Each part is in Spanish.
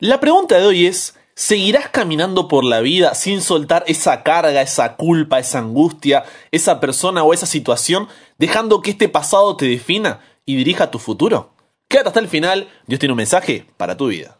La pregunta de hoy es, ¿seguirás caminando por la vida sin soltar esa carga, esa culpa, esa angustia, esa persona o esa situación, dejando que este pasado te defina y dirija tu futuro? Quédate hasta el final, Dios tiene un mensaje para tu vida.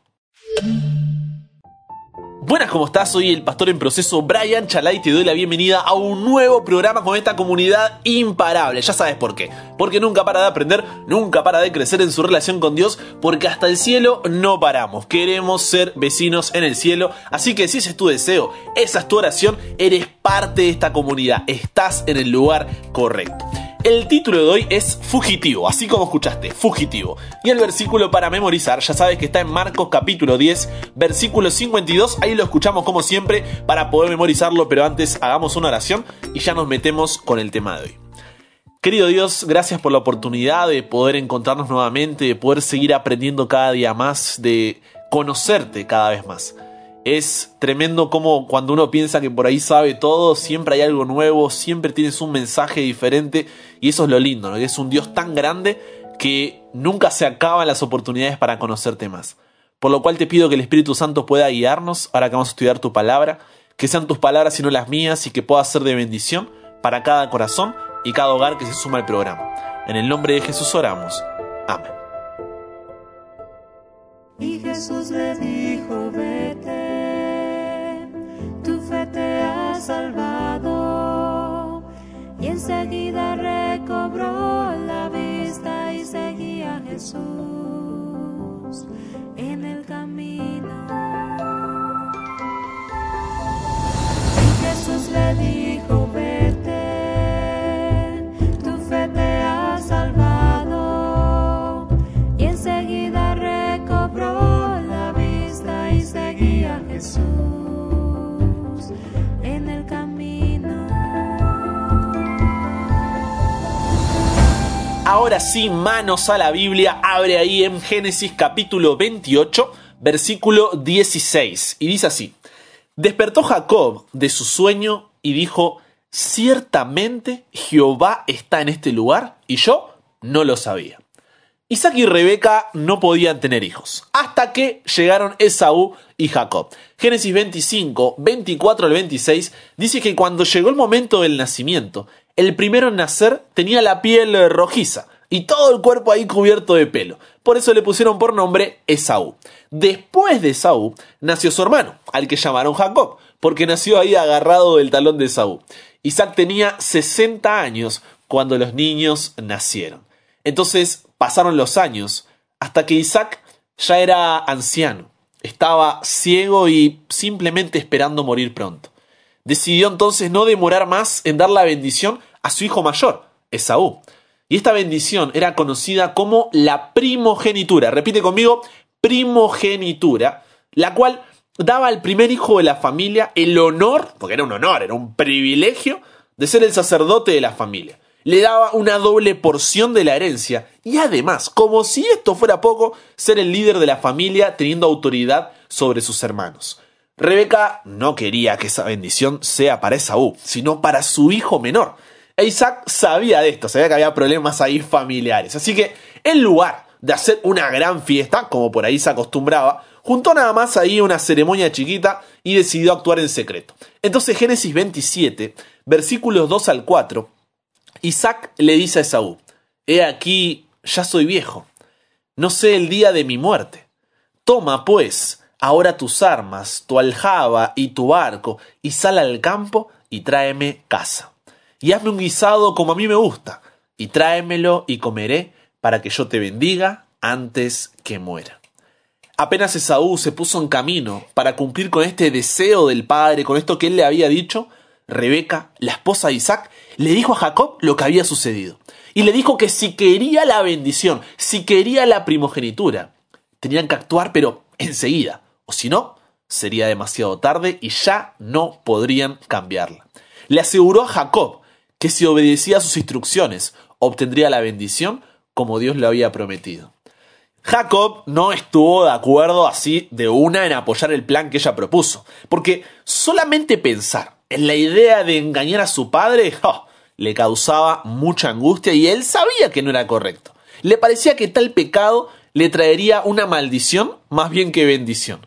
Buenas, ¿cómo estás? Soy el pastor en proceso Brian Chalai te doy la bienvenida a un nuevo programa con esta comunidad imparable. Ya sabes por qué. Porque nunca para de aprender, nunca para de crecer en su relación con Dios, porque hasta el cielo no paramos. Queremos ser vecinos en el cielo. Así que si ese es tu deseo, esa es tu oración, eres parte de esta comunidad. Estás en el lugar correcto. El título de hoy es Fugitivo, así como escuchaste, Fugitivo. Y el versículo para memorizar, ya sabes que está en Marcos capítulo 10, versículo 52, ahí lo escuchamos como siempre para poder memorizarlo, pero antes hagamos una oración y ya nos metemos con el tema de hoy. Querido Dios, gracias por la oportunidad de poder encontrarnos nuevamente, de poder seguir aprendiendo cada día más, de conocerte cada vez más. Es tremendo como cuando uno piensa que por ahí sabe todo, siempre hay algo nuevo, siempre tienes un mensaje diferente y eso es lo lindo, es un Dios tan grande que nunca se acaban las oportunidades para conocerte más. Por lo cual te pido que el Espíritu Santo pueda guiarnos ahora que vamos a estudiar tu palabra, que sean tus palabras y no las mías y que pueda ser de bendición para cada corazón y cada hogar que se suma al programa. En el nombre de Jesús oramos. Amén. Y enseguida recobró la vista y seguía a Jesús sí, manos a la Biblia, abre ahí en Génesis capítulo 28, versículo 16, y dice así, despertó Jacob de su sueño y dijo, ciertamente Jehová está en este lugar y yo no lo sabía. Isaac y Rebeca no podían tener hijos, hasta que llegaron Esaú y Jacob. Génesis 25, 24 al 26 dice que cuando llegó el momento del nacimiento, el primero en nacer tenía la piel rojiza y todo el cuerpo ahí cubierto de pelo. Por eso le pusieron por nombre Esaú. Después de Esaú nació su hermano, al que llamaron Jacob, porque nació ahí agarrado del talón de Esaú. Isaac tenía 60 años cuando los niños nacieron. Entonces pasaron los años hasta que Isaac ya era anciano, estaba ciego y simplemente esperando morir pronto. Decidió entonces no demorar más en dar la bendición a su hijo mayor, Esaú. Y esta bendición era conocida como la primogenitura. Repite conmigo, primogenitura, la cual daba al primer hijo de la familia el honor, porque era un honor, era un privilegio, de ser el sacerdote de la familia. Le daba una doble porción de la herencia y además, como si esto fuera poco, ser el líder de la familia teniendo autoridad sobre sus hermanos. Rebeca no quería que esa bendición sea para Esaú, sino para su hijo menor. Isaac sabía de esto, sabía que había problemas ahí familiares. Así que, en lugar de hacer una gran fiesta, como por ahí se acostumbraba, juntó nada más ahí una ceremonia chiquita y decidió actuar en secreto. Entonces, Génesis 27, versículos 2 al 4, Isaac le dice a Esaú, He aquí, ya soy viejo, no sé el día de mi muerte. Toma, pues, ahora tus armas, tu aljaba y tu arco, y sal al campo y tráeme casa. Y hazme un guisado como a mí me gusta, y tráemelo y comeré, para que yo te bendiga antes que muera. Apenas Esaú se puso en camino para cumplir con este deseo del padre, con esto que él le había dicho, Rebeca, la esposa de Isaac, le dijo a Jacob lo que había sucedido. Y le dijo que si quería la bendición, si quería la primogenitura, tenían que actuar pero enseguida, o si no, sería demasiado tarde y ya no podrían cambiarla. Le aseguró a Jacob que si obedecía sus instrucciones, obtendría la bendición como Dios le había prometido. Jacob no estuvo de acuerdo así de una en apoyar el plan que ella propuso, porque solamente pensar en la idea de engañar a su padre ¡oh! le causaba mucha angustia y él sabía que no era correcto. Le parecía que tal pecado le traería una maldición más bien que bendición.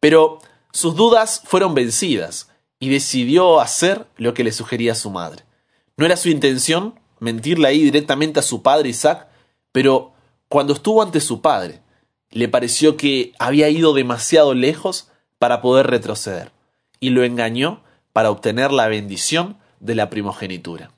Pero sus dudas fueron vencidas y decidió hacer lo que le sugería su madre. No era su intención mentirle ahí directamente a su padre Isaac, pero cuando estuvo ante su padre, le pareció que había ido demasiado lejos para poder retroceder, y lo engañó para obtener la bendición de la primogenitura.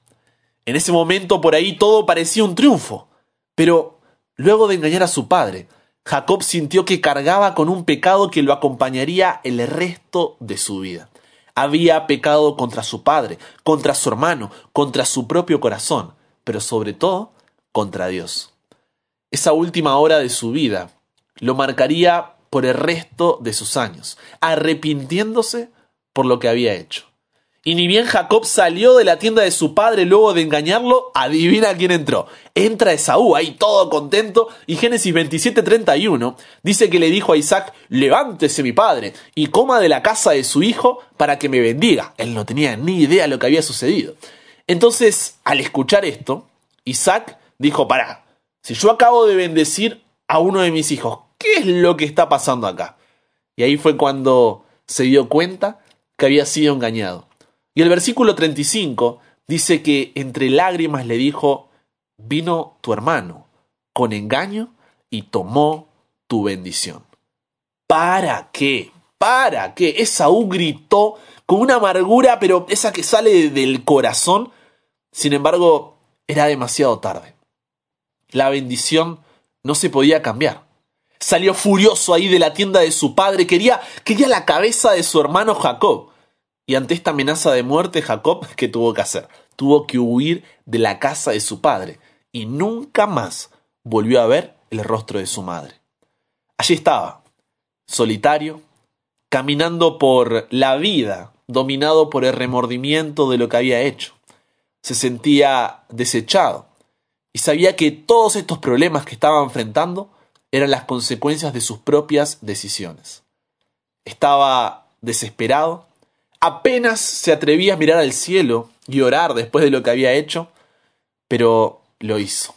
En ese momento por ahí todo parecía un triunfo, pero luego de engañar a su padre, Jacob sintió que cargaba con un pecado que lo acompañaría el resto de su vida. Había pecado contra su padre, contra su hermano, contra su propio corazón, pero sobre todo contra Dios. Esa última hora de su vida lo marcaría por el resto de sus años, arrepintiéndose por lo que había hecho. Y ni bien Jacob salió de la tienda de su padre luego de engañarlo, adivina quién entró. Entra Esaú, ahí todo contento, y Génesis 27:31 dice que le dijo a Isaac, levántese mi padre, y coma de la casa de su hijo para que me bendiga. Él no tenía ni idea de lo que había sucedido. Entonces, al escuchar esto, Isaac dijo, pará, si yo acabo de bendecir a uno de mis hijos, ¿qué es lo que está pasando acá? Y ahí fue cuando se dio cuenta que había sido engañado. Y el versículo 35 dice que entre lágrimas le dijo, vino tu hermano con engaño y tomó tu bendición. ¿Para qué? ¿Para qué? Esaú gritó con una amargura, pero esa que sale del corazón. Sin embargo, era demasiado tarde. La bendición no se podía cambiar. Salió furioso ahí de la tienda de su padre, quería, quería la cabeza de su hermano Jacob. Y ante esta amenaza de muerte, Jacob, ¿qué tuvo que hacer? Tuvo que huir de la casa de su padre y nunca más volvió a ver el rostro de su madre. Allí estaba, solitario, caminando por la vida, dominado por el remordimiento de lo que había hecho. Se sentía desechado y sabía que todos estos problemas que estaba enfrentando eran las consecuencias de sus propias decisiones. Estaba desesperado, apenas se atrevía a mirar al cielo y orar después de lo que había hecho, pero lo hizo.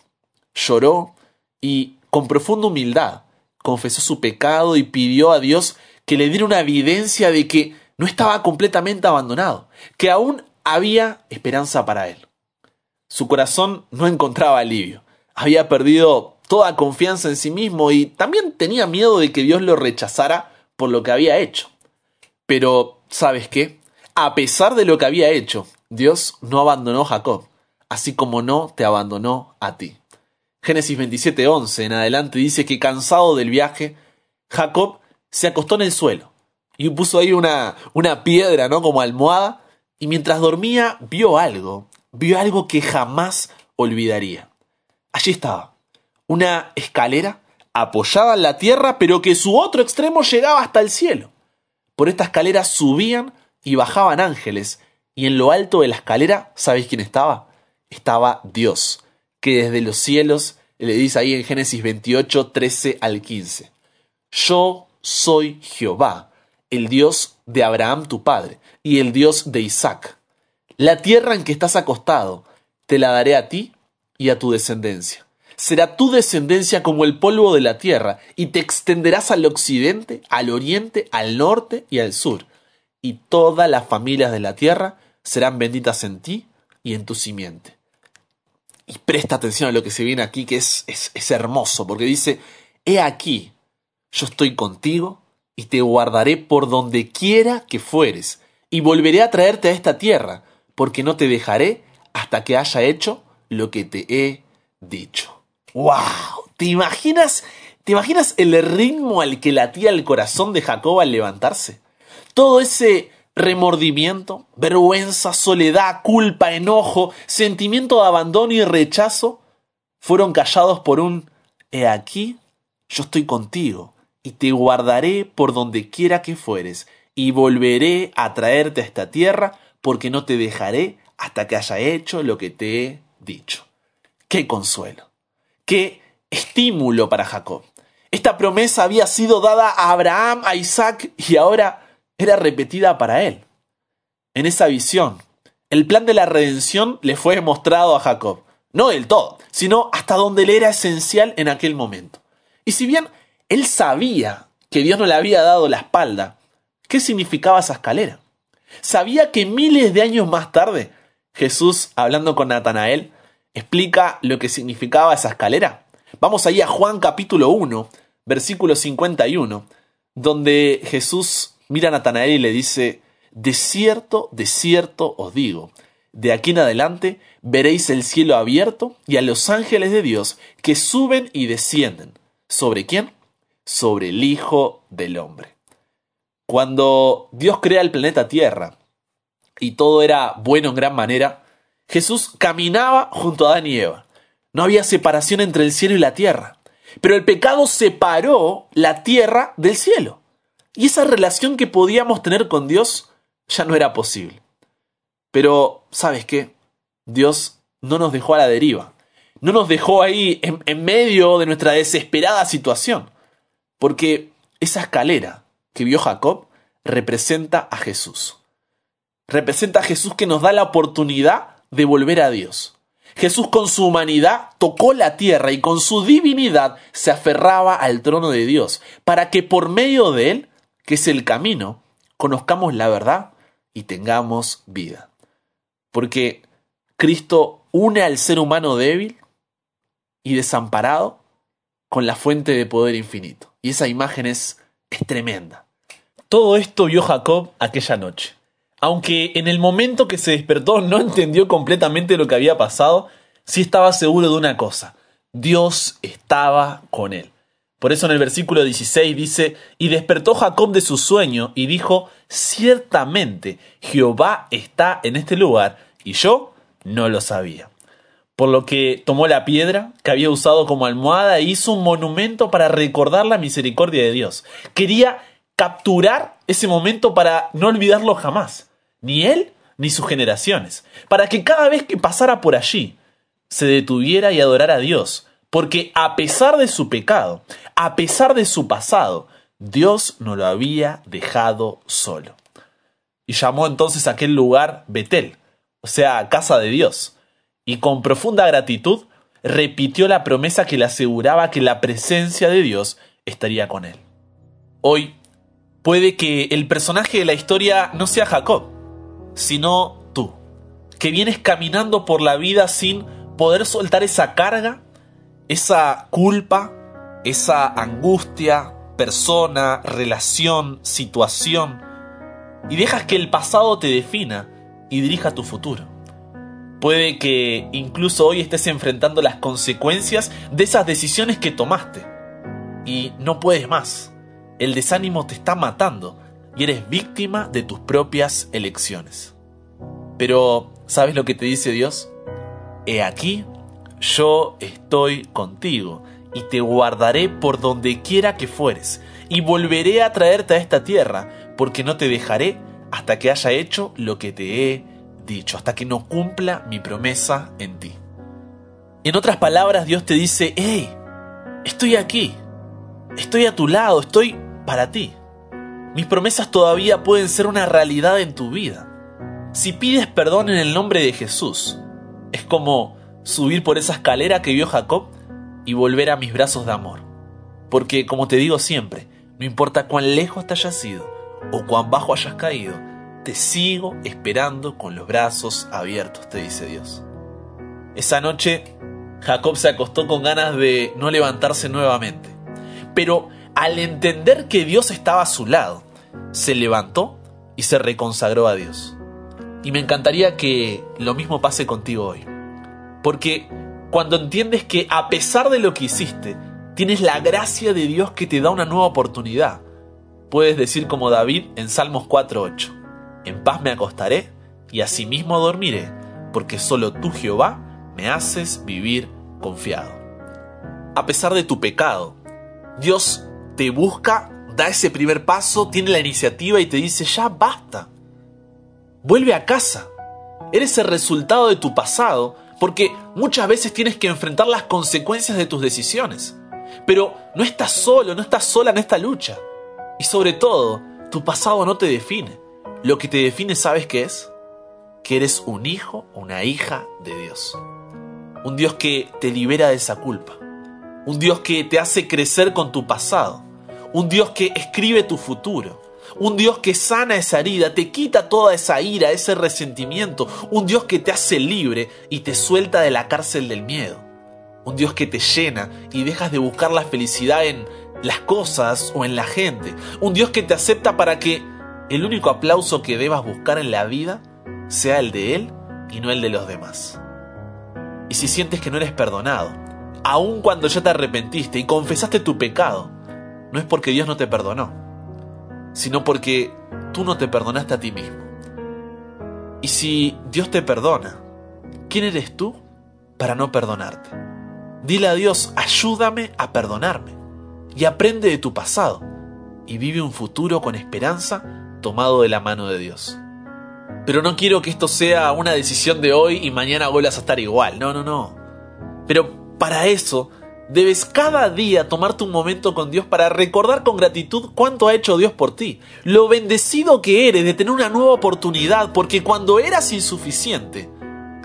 Lloró y, con profunda humildad, confesó su pecado y pidió a Dios que le diera una evidencia de que no estaba completamente abandonado, que aún había esperanza para él. Su corazón no encontraba alivio, había perdido toda confianza en sí mismo y también tenía miedo de que Dios lo rechazara por lo que había hecho. Pero, ¿sabes qué? A pesar de lo que había hecho, Dios no abandonó a Jacob, así como no te abandonó a ti. Génesis 27:11 en adelante dice que cansado del viaje, Jacob se acostó en el suelo y puso ahí una, una piedra, ¿no? Como almohada, y mientras dormía vio algo, vio algo que jamás olvidaría. Allí estaba, una escalera apoyada en la tierra, pero que su otro extremo llegaba hasta el cielo. Por esta escalera subían y bajaban ángeles, y en lo alto de la escalera, ¿sabéis quién estaba? Estaba Dios, que desde los cielos le dice ahí en Génesis 28, 13 al 15. Yo soy Jehová, el Dios de Abraham tu padre, y el Dios de Isaac. La tierra en que estás acostado, te la daré a ti y a tu descendencia. Será tu descendencia como el polvo de la tierra, y te extenderás al occidente, al oriente, al norte y al sur. Y todas las familias de la tierra serán benditas en ti y en tu simiente. Y presta atención a lo que se viene aquí, que es, es, es hermoso, porque dice, he aquí, yo estoy contigo y te guardaré por donde quiera que fueres, y volveré a traerte a esta tierra, porque no te dejaré hasta que haya hecho lo que te he dicho. ¡Wow! ¿Te imaginas, ¿Te imaginas el ritmo al que latía el corazón de Jacob al levantarse? Todo ese remordimiento, vergüenza, soledad, culpa, enojo, sentimiento de abandono y rechazo fueron callados por un He aquí, yo estoy contigo, y te guardaré por donde quiera que fueres, y volveré a traerte a esta tierra, porque no te dejaré hasta que haya hecho lo que te he dicho. ¡Qué consuelo! ¡Qué estímulo para Jacob! Esta promesa había sido dada a Abraham, a Isaac, y ahora era repetida para él. En esa visión, el plan de la redención le fue mostrado a Jacob, no del todo, sino hasta donde le era esencial en aquel momento. Y si bien él sabía que Dios no le había dado la espalda, qué significaba esa escalera. Sabía que miles de años más tarde, Jesús, hablando con Natanael, explica lo que significaba esa escalera. Vamos ahí a Juan capítulo 1, versículo 51, donde Jesús mira a Natanael y le dice, de cierto, de cierto os digo, de aquí en adelante veréis el cielo abierto y a los ángeles de Dios que suben y descienden. ¿Sobre quién? Sobre el Hijo del Hombre. Cuando Dios crea el planeta Tierra y todo era bueno en gran manera, Jesús caminaba junto a Adán y Eva. No había separación entre el cielo y la tierra. Pero el pecado separó la tierra del cielo. Y esa relación que podíamos tener con Dios ya no era posible. Pero, ¿sabes qué? Dios no nos dejó a la deriva. No nos dejó ahí en, en medio de nuestra desesperada situación. Porque esa escalera que vio Jacob representa a Jesús. Representa a Jesús que nos da la oportunidad de volver a Dios. Jesús con su humanidad tocó la tierra y con su divinidad se aferraba al trono de Dios, para que por medio de él, que es el camino, conozcamos la verdad y tengamos vida. Porque Cristo une al ser humano débil y desamparado con la fuente de poder infinito. Y esa imagen es, es tremenda. Todo esto vio Jacob aquella noche. Aunque en el momento que se despertó no entendió completamente lo que había pasado, sí estaba seguro de una cosa, Dios estaba con él. Por eso en el versículo 16 dice, y despertó Jacob de su sueño y dijo, ciertamente Jehová está en este lugar, y yo no lo sabía. Por lo que tomó la piedra que había usado como almohada e hizo un monumento para recordar la misericordia de Dios. Quería capturar ese momento para no olvidarlo jamás, ni él ni sus generaciones, para que cada vez que pasara por allí se detuviera y adorara a Dios, porque a pesar de su pecado, a pesar de su pasado, Dios no lo había dejado solo. Y llamó entonces aquel lugar Betel, o sea, casa de Dios, y con profunda gratitud repitió la promesa que le aseguraba que la presencia de Dios estaría con él. Hoy puede que el personaje de la historia no sea Jacob, sino tú, que vienes caminando por la vida sin poder soltar esa carga, esa culpa, esa angustia, persona, relación, situación, y dejas que el pasado te defina y dirija tu futuro. Puede que incluso hoy estés enfrentando las consecuencias de esas decisiones que tomaste y no puedes más el desánimo te está matando y eres víctima de tus propias elecciones. Pero, ¿sabes lo que te dice Dios? He aquí, yo estoy contigo y te guardaré por donde quiera que fueres y volveré a traerte a esta tierra porque no te dejaré hasta que haya hecho lo que te he dicho, hasta que no cumpla mi promesa en ti. En otras palabras, Dios te dice, hey, estoy aquí, estoy a tu lado, estoy para ti. Mis promesas todavía pueden ser una realidad en tu vida. Si pides perdón en el nombre de Jesús, es como subir por esa escalera que vio Jacob y volver a mis brazos de amor. Porque, como te digo siempre, no importa cuán lejos te hayas ido o cuán bajo hayas caído, te sigo esperando con los brazos abiertos, te dice Dios. Esa noche, Jacob se acostó con ganas de no levantarse nuevamente. Pero al entender que Dios estaba a su lado, se levantó y se reconsagró a Dios. Y me encantaría que lo mismo pase contigo hoy. Porque cuando entiendes que a pesar de lo que hiciste, tienes la gracia de Dios que te da una nueva oportunidad, puedes decir como David en Salmos 4.8, en paz me acostaré y asimismo dormiré, porque solo tú Jehová me haces vivir confiado. A pesar de tu pecado, Dios te busca, da ese primer paso, tiene la iniciativa y te dice, ya basta. Vuelve a casa. Eres el resultado de tu pasado porque muchas veces tienes que enfrentar las consecuencias de tus decisiones. Pero no estás solo, no estás sola en esta lucha. Y sobre todo, tu pasado no te define. Lo que te define, ¿sabes qué es? Que eres un hijo o una hija de Dios. Un Dios que te libera de esa culpa. Un Dios que te hace crecer con tu pasado un Dios que escribe tu futuro, Un Dios que sana esa herida, te quita toda esa ira, ese resentimiento. Un Dios que te hace libre y te suelta de la cárcel del miedo. Un Dios que te llena y dejas de buscar la felicidad en las cosas o en la gente. Un Dios que te acepta para que el único aplauso que debas buscar en la vida sea el de Él y no el de los demás. Y si sientes que no eres perdonado, aun cuando ya te arrepentiste y confesaste tu pecado, no es porque Dios no te perdonó, sino porque tú no te perdonaste a ti mismo. Y si Dios te perdona, ¿quién eres tú para no perdonarte? Dile a Dios, ayúdame a perdonarme y aprende de tu pasado y vive un futuro con esperanza tomado de la mano de Dios. Pero no quiero que esto sea una decisión de hoy y mañana vuelvas a estar igual, no, no, no. Pero para eso debes cada día tomarte un momento con Dios para recordar con gratitud cuánto ha hecho Dios por ti, lo bendecido que eres de tener una nueva oportunidad, porque cuando eras insuficiente,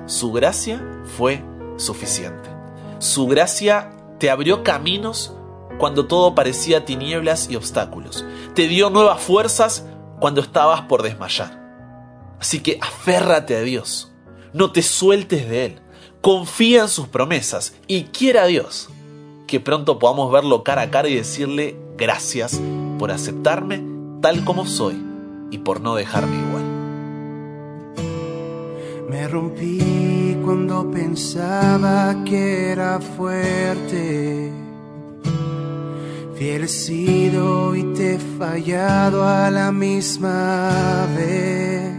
su gracia fue suficiente. Su gracia te abrió caminos cuando todo parecía tinieblas y obstáculos. Te dio nuevas fuerzas cuando estabas por desmayar. Así que aférrate a Dios, no te sueltes de Él, confía en sus promesas y quiera Dios que pronto podamos verlo cara a cara y decirle gracias por aceptarme tal como soy y por no dejarme igual. Me rompí cuando pensaba que era fuerte. Fiel sido y te he fallado a la misma vez.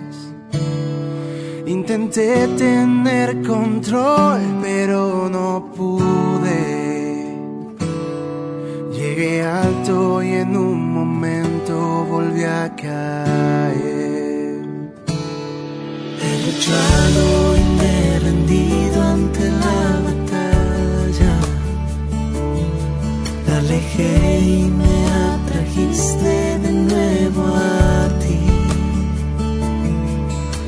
Intenté tener control, pero no pude. Llegué alto y en un momento volví a caer. He luchado y me he ante la batalla. La alejé y me atrajiste de nuevo a ti.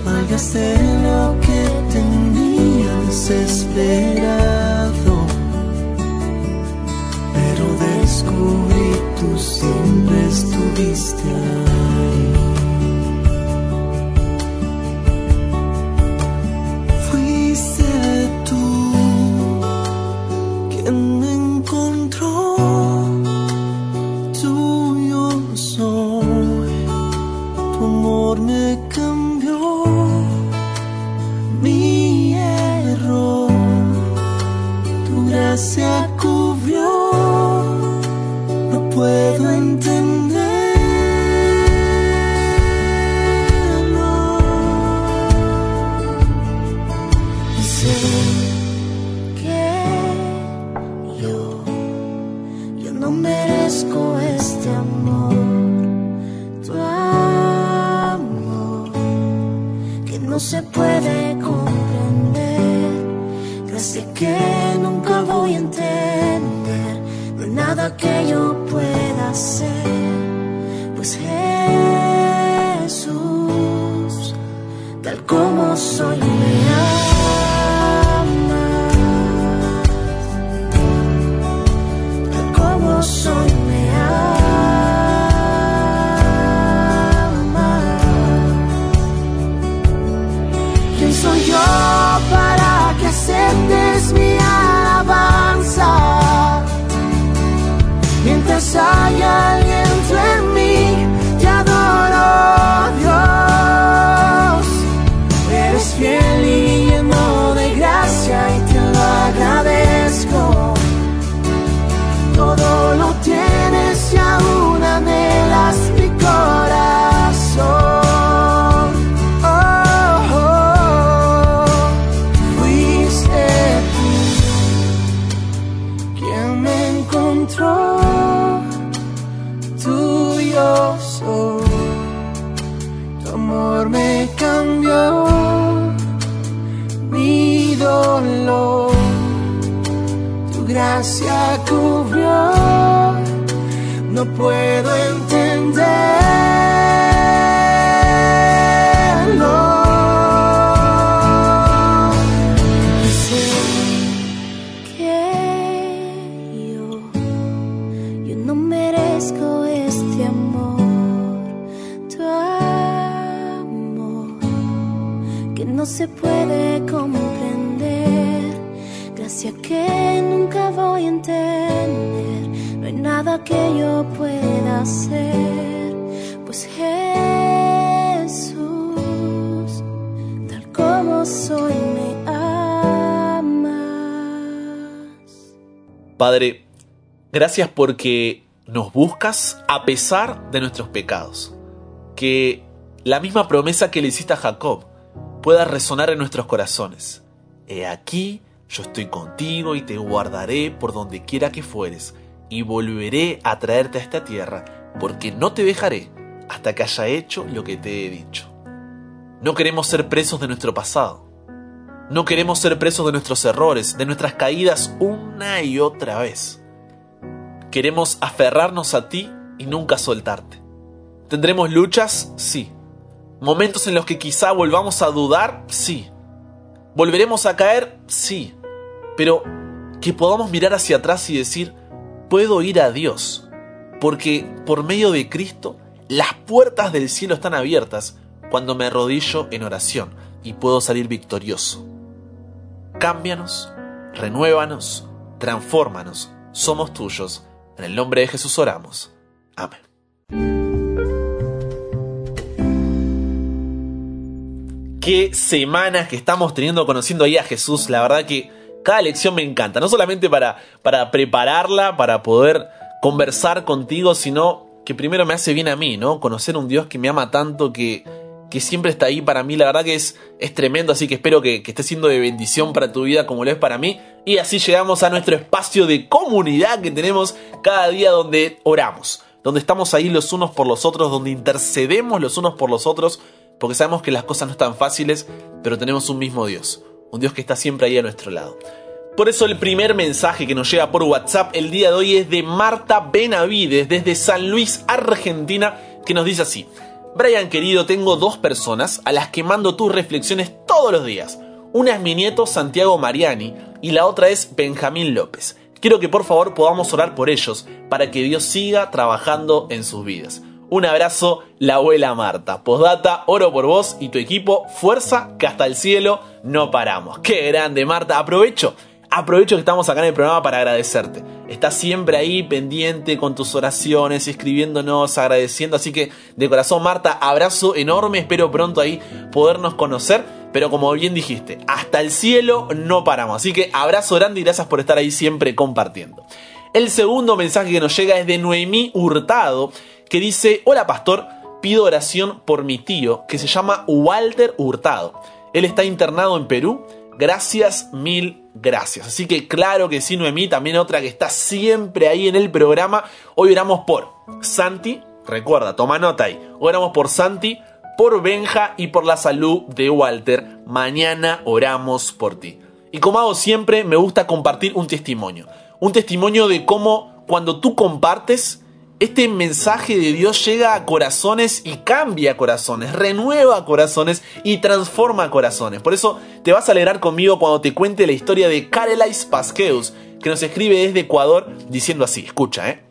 Malgasté lo que tenías esperado. Descubrí tú siempre estuviste ahí. Fuiste tú quien me encontró. Hay nada que yo pueda hacer, pues Jesús, tal como soy, me amas. Padre, gracias porque nos buscas a pesar de nuestros pecados. Que la misma promesa que le hiciste a Jacob pueda resonar en nuestros corazones. He aquí, yo estoy contigo y te guardaré por donde quiera que fueres, y volveré a traerte a esta tierra, porque no te dejaré hasta que haya hecho lo que te he dicho. No queremos ser presos de nuestro pasado. No queremos ser presos de nuestros errores, de nuestras caídas una y otra vez. Queremos aferrarnos a ti y nunca soltarte. ¿Tendremos luchas? Sí. ¿Momentos en los que quizá volvamos a dudar? Sí. ¿Volveremos a caer? Sí. Pero que podamos mirar hacia atrás y decir, puedo ir a Dios, porque por medio de Cristo las puertas del cielo están abiertas cuando me arrodillo en oración y puedo salir victorioso. Cámbianos, renuévanos, transfórmanos, somos tuyos. En el nombre de Jesús oramos. Amén. Qué semanas que estamos teniendo conociendo ahí a Jesús. La verdad que cada lección me encanta. No solamente para, para prepararla, para poder conversar contigo, sino que primero me hace bien a mí, ¿no? Conocer un Dios que me ama tanto, que, que siempre está ahí para mí. La verdad que es, es tremendo, así que espero que, que esté siendo de bendición para tu vida como lo es para mí. Y así llegamos a nuestro espacio de comunidad que tenemos cada día donde oramos, donde estamos ahí los unos por los otros, donde intercedemos los unos por los otros, porque sabemos que las cosas no están fáciles, pero tenemos un mismo Dios, un Dios que está siempre ahí a nuestro lado. Por eso el primer mensaje que nos llega por WhatsApp el día de hoy es de Marta Benavides desde San Luis, Argentina, que nos dice así. Brian querido, tengo dos personas a las que mando tus reflexiones todos los días. Una es mi nieto Santiago Mariani y la otra es Benjamín López. Quiero que por favor podamos orar por ellos para que Dios siga trabajando en sus vidas. Un abrazo, la abuela Marta. Postdata, oro por vos y tu equipo. Fuerza, que hasta el cielo no paramos. ¡Qué grande, Marta! Aprovecho Aprovecho que estamos acá en el programa para agradecerte. Estás siempre ahí pendiente con tus oraciones, escribiéndonos, agradeciendo. Así que de corazón, Marta, abrazo enorme. Espero pronto ahí podernos conocer. Pero como bien dijiste, hasta el cielo no paramos. Así que abrazo grande y gracias por estar ahí siempre compartiendo. El segundo mensaje que nos llega es de Noemí Hurtado, que dice, hola pastor, pido oración por mi tío, que se llama Walter Hurtado. Él está internado en Perú Gracias, mil gracias. Así que claro que sí, Noemí, también otra que está siempre ahí en el programa. Hoy oramos por Santi, recuerda, toma nota ahí. Hoy oramos por Santi, por Benja y por la salud de Walter. Mañana oramos por ti. Y como hago siempre, me gusta compartir un testimonio. Un testimonio de cómo cuando tú compartes, este mensaje de Dios llega a corazones y cambia corazones, renueva corazones y transforma corazones. Por eso te vas a alegrar conmigo cuando te cuente la historia de Karelais Pasqueus, que nos escribe desde Ecuador diciendo así, escucha, ¿eh?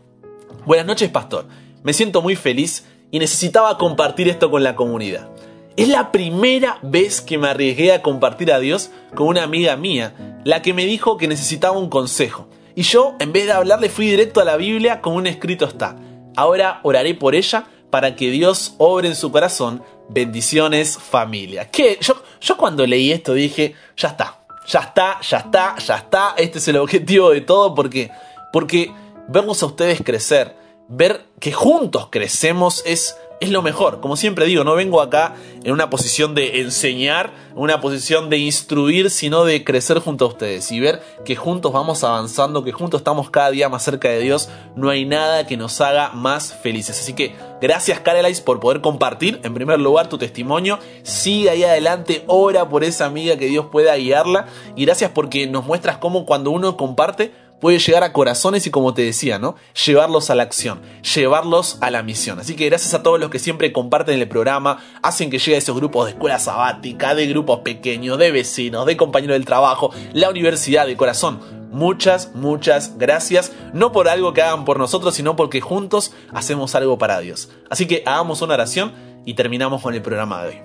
Buenas noches, pastor. Me siento muy feliz y necesitaba compartir esto con la comunidad. Es la primera vez que me arriesgué a compartir a Dios con una amiga mía, la que me dijo que necesitaba un consejo. Y yo, en vez de hablarle, fui directo a la Biblia como un escrito está. Ahora oraré por ella para que Dios obre en su corazón. Bendiciones, familia. Que yo, yo cuando leí esto dije, ya está, ya está, ya está, ya está. Este es el objetivo de todo porque, porque verlos a ustedes crecer, ver que juntos crecemos es es lo mejor. Como siempre digo, no vengo acá en una posición de enseñar, una posición de instruir, sino de crecer junto a ustedes y ver que juntos vamos avanzando, que juntos estamos cada día más cerca de Dios. No hay nada que nos haga más felices. Así que gracias, Carelais, por poder compartir en primer lugar tu testimonio. Sigue ahí adelante, ora por esa amiga que Dios pueda guiarla. Y gracias porque nos muestras cómo cuando uno comparte, puede llegar a corazones y como te decía, ¿no? Llevarlos a la acción, llevarlos a la misión. Así que gracias a todos los que siempre comparten el programa, hacen que llegue a esos grupos de escuela sabática, de grupos pequeños, de vecinos, de compañeros del trabajo, la universidad, de corazón. Muchas, muchas gracias. No por algo que hagan por nosotros, sino porque juntos hacemos algo para Dios. Así que hagamos una oración y terminamos con el programa de hoy.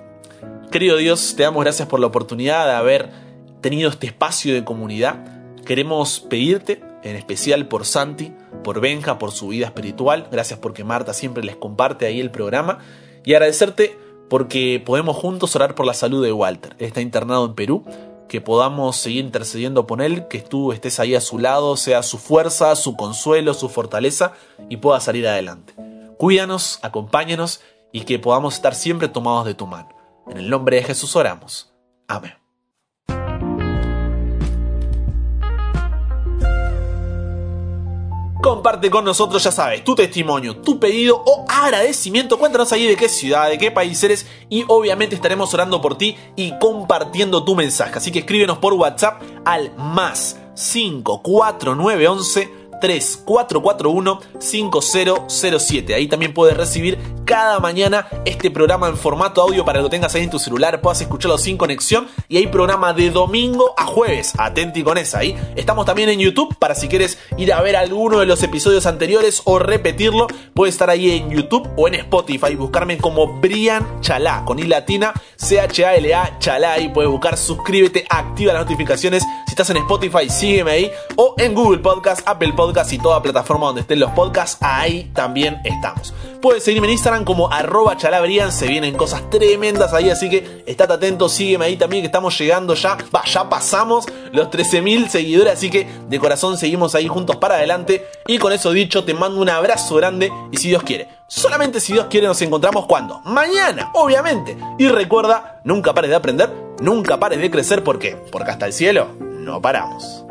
Querido Dios, te damos gracias por la oportunidad de haber tenido este espacio de comunidad. Queremos pedirte, en especial por Santi, por Benja, por su vida espiritual. Gracias porque Marta siempre les comparte ahí el programa. Y agradecerte porque podemos juntos orar por la salud de Walter. Está internado en Perú. Que podamos seguir intercediendo por él, que tú estés ahí a su lado, sea su fuerza, su consuelo, su fortaleza y pueda salir adelante. Cuídanos, acompáñanos y que podamos estar siempre tomados de tu mano. En el nombre de Jesús oramos. Amén. Comparte con nosotros, ya sabes, tu testimonio, tu pedido o agradecimiento. Cuéntanos ahí de qué ciudad, de qué país eres y obviamente estaremos orando por ti y compartiendo tu mensaje. Así que escríbenos por WhatsApp al más 54911 3441-5007. Ahí también puedes recibir cada mañana este programa en formato audio para que lo tengas ahí en tu celular, puedas escucharlo sin conexión. Y hay programa de domingo a jueves. Atenti con esa ahí. Estamos también en YouTube para si quieres ir a ver alguno de los episodios anteriores o repetirlo. Puedes estar ahí en YouTube o en Spotify. Buscarme como Brian Chalá con I latina, C-H-A-L-A Chalá. Y puedes buscar, suscríbete, activa las notificaciones. Si estás en Spotify, sígueme ahí. O en Google Podcast, Apple Podcast y toda plataforma donde estén los podcasts, ahí también estamos. Puedes seguirme en Instagram como arroba chalabrian, se vienen cosas tremendas ahí, así que estate atento, sígueme ahí también que estamos llegando ya, va, ya pasamos los 13.000 seguidores, así que de corazón seguimos ahí juntos para adelante. Y con eso dicho, te mando un abrazo grande y si Dios quiere, solamente si Dios quiere nos encontramos cuando? Mañana, obviamente. Y recuerda, nunca pares de aprender, nunca pares de crecer, ¿por qué? Porque hasta el cielo no paramos.